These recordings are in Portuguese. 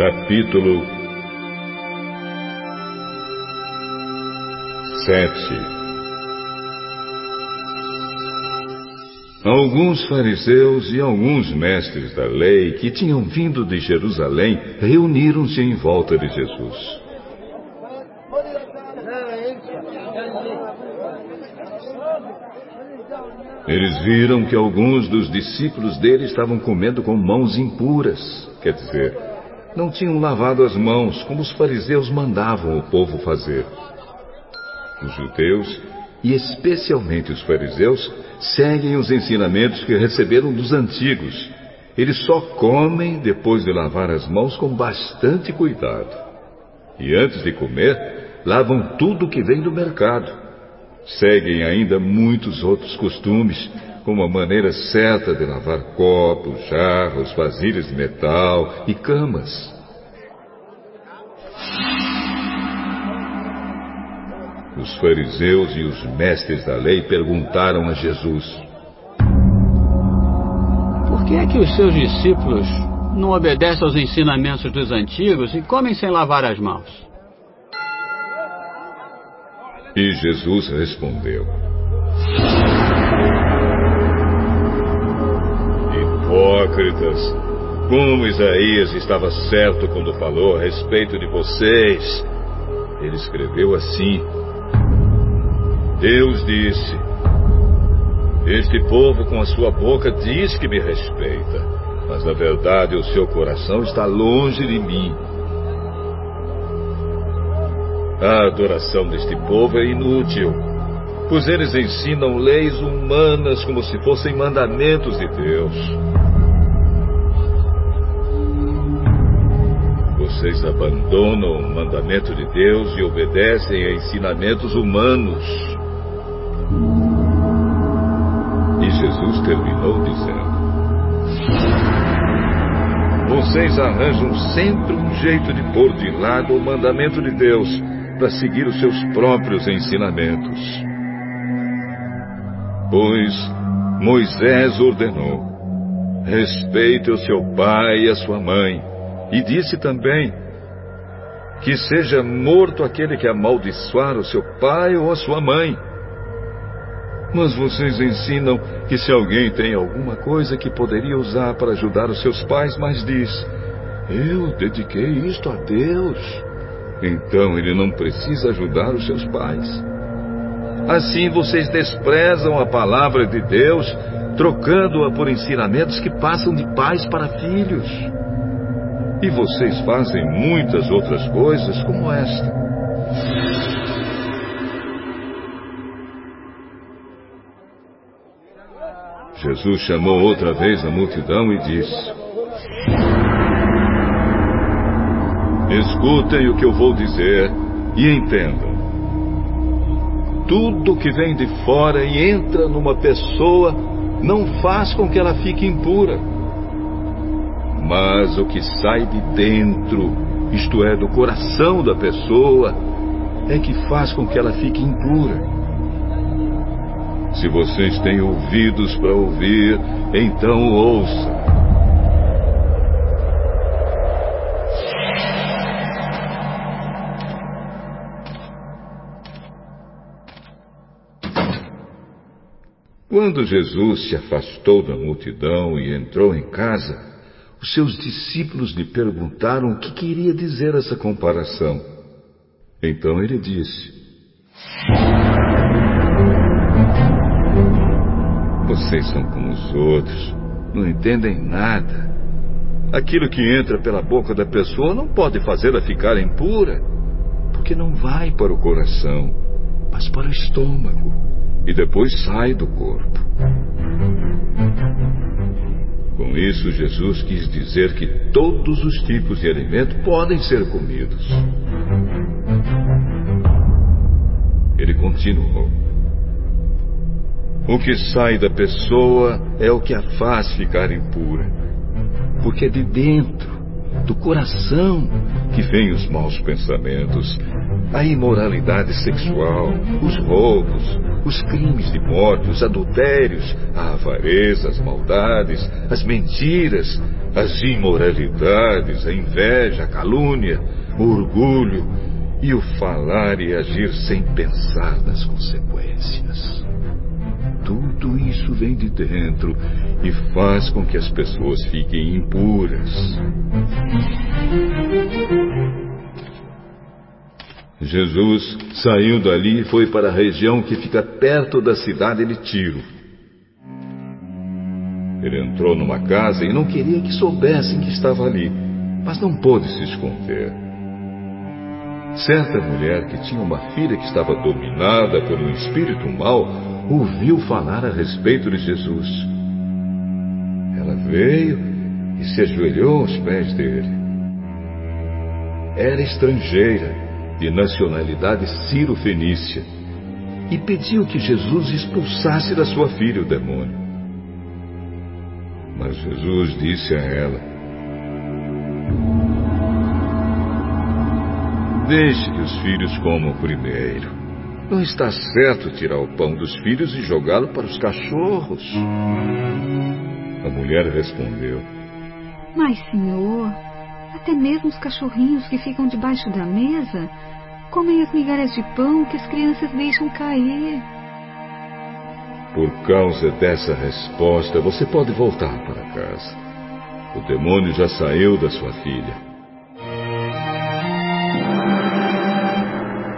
Capítulo 7 Alguns fariseus e alguns mestres da lei que tinham vindo de Jerusalém reuniram-se em volta de Jesus. Eles viram que alguns dos discípulos dele estavam comendo com mãos impuras, quer dizer, não tinham lavado as mãos como os fariseus mandavam o povo fazer. Os judeus, e especialmente os fariseus, seguem os ensinamentos que receberam dos antigos. Eles só comem depois de lavar as mãos com bastante cuidado. E antes de comer, lavam tudo que vem do mercado seguem ainda muitos outros costumes, como a maneira certa de lavar copos, jarros, vasilhas de metal e camas. Os fariseus e os mestres da lei perguntaram a Jesus: Por que é que os seus discípulos não obedecem aos ensinamentos dos antigos e comem sem lavar as mãos? E Jesus respondeu: Hipócritas, como Isaías estava certo quando falou a respeito de vocês. Ele escreveu assim: Deus disse: Este povo com a sua boca diz que me respeita, mas na verdade o seu coração está longe de mim. A adoração deste povo é inútil, pois eles ensinam leis humanas como se fossem mandamentos de Deus. Vocês abandonam o mandamento de Deus e obedecem a ensinamentos humanos. E Jesus terminou dizendo: Vocês arranjam sempre um jeito de pôr de lado o mandamento de Deus para seguir os seus próprios ensinamentos. Pois Moisés ordenou: respeite o seu pai e a sua mãe, e disse também: que seja morto aquele que amaldiçoar o seu pai ou a sua mãe. Mas vocês ensinam que se alguém tem alguma coisa que poderia usar para ajudar os seus pais, mas diz: Eu dediquei isto a Deus. Então ele não precisa ajudar os seus pais. Assim vocês desprezam a palavra de Deus, trocando-a por ensinamentos que passam de pais para filhos. E vocês fazem muitas outras coisas como esta. Jesus chamou outra vez a multidão e disse: Escutem o que eu vou dizer e entendam. Tudo que vem de fora e entra numa pessoa não faz com que ela fique impura. Mas o que sai de dentro, isto é, do coração da pessoa, é que faz com que ela fique impura. Se vocês têm ouvidos para ouvir, então ouçam. Quando Jesus se afastou da multidão e entrou em casa, os seus discípulos lhe perguntaram o que queria dizer essa comparação. Então ele disse: Vocês são como os outros, não entendem nada. Aquilo que entra pela boca da pessoa não pode fazê-la ficar impura, porque não vai para o coração, mas para o estômago e depois sai do corpo. Isso, Jesus quis dizer que todos os tipos de alimento podem ser comidos. Ele continuou: O que sai da pessoa é o que a faz ficar impura, porque é de dentro, do coração, que vêm os maus pensamentos, a imoralidade sexual, os roubos, os crimes de morte, os adultérios, a avareza, as maldades, as mentiras, as imoralidades, a inveja, a calúnia, o orgulho e o falar e agir sem pensar nas consequências. Vem de dentro e faz com que as pessoas fiquem impuras. Jesus saiu dali e foi para a região que fica perto da cidade de Tiro. Ele entrou numa casa e não queria que soubessem que estava ali, mas não pôde se esconder. Certa mulher que tinha uma filha que estava dominada por um espírito mau ouviu falar a respeito de Jesus. Ela veio e se ajoelhou aos pés dele. Era estrangeira, de nacionalidade ciro-fenícia, e pediu que Jesus expulsasse da sua filha o demônio. Mas Jesus disse a ela: Deixe que os filhos comam primeiro. Não está certo tirar o pão dos filhos e jogá-lo para os cachorros. A mulher respondeu: Mas, senhor, até mesmo os cachorrinhos que ficam debaixo da mesa comem as migalhas de pão que as crianças deixam cair. Por causa dessa resposta, você pode voltar para casa. O demônio já saiu da sua filha.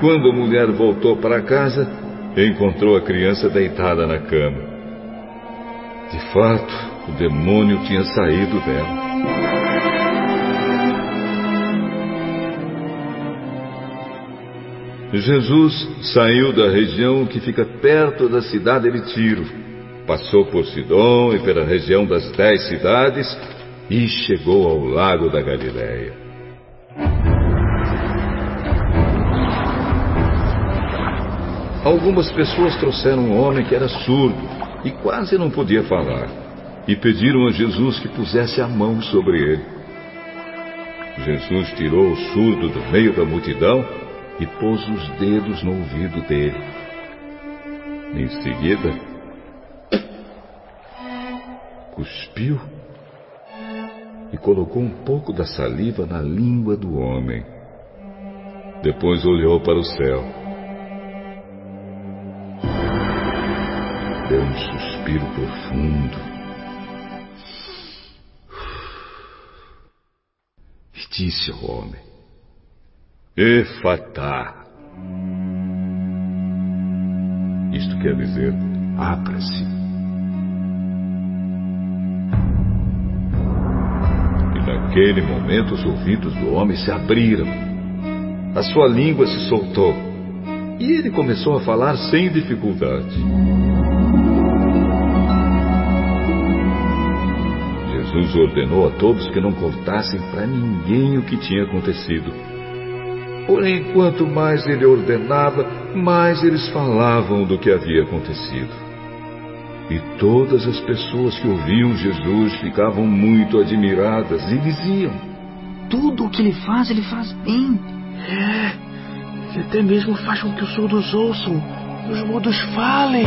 Quando a mulher voltou para casa, encontrou a criança deitada na cama. De fato, o demônio tinha saído dela. Jesus saiu da região que fica perto da cidade de Tiro, passou por Sidom e pela região das dez cidades e chegou ao lago da Galileia. Algumas pessoas trouxeram um homem que era surdo e quase não podia falar, e pediram a Jesus que pusesse a mão sobre ele. Jesus tirou o surdo do meio da multidão e pôs os dedos no ouvido dele. Em seguida, cuspiu e colocou um pouco da saliva na língua do homem. Depois olhou para o céu. Deu um suspiro profundo. E disse ao homem: Efatá. Isto quer dizer, abra-se. E naquele momento os ouvidos do homem se abriram. A sua língua se soltou. E ele começou a falar sem dificuldade. Jesus ordenou a todos que não contassem para ninguém o que tinha acontecido. Porém, quanto mais ele ordenava, mais eles falavam do que havia acontecido. E todas as pessoas que ouviam Jesus ficavam muito admiradas e diziam: Tudo o que ele faz, ele faz bem. É, e até mesmo faz com que os surdos ouçam, os mudos falem.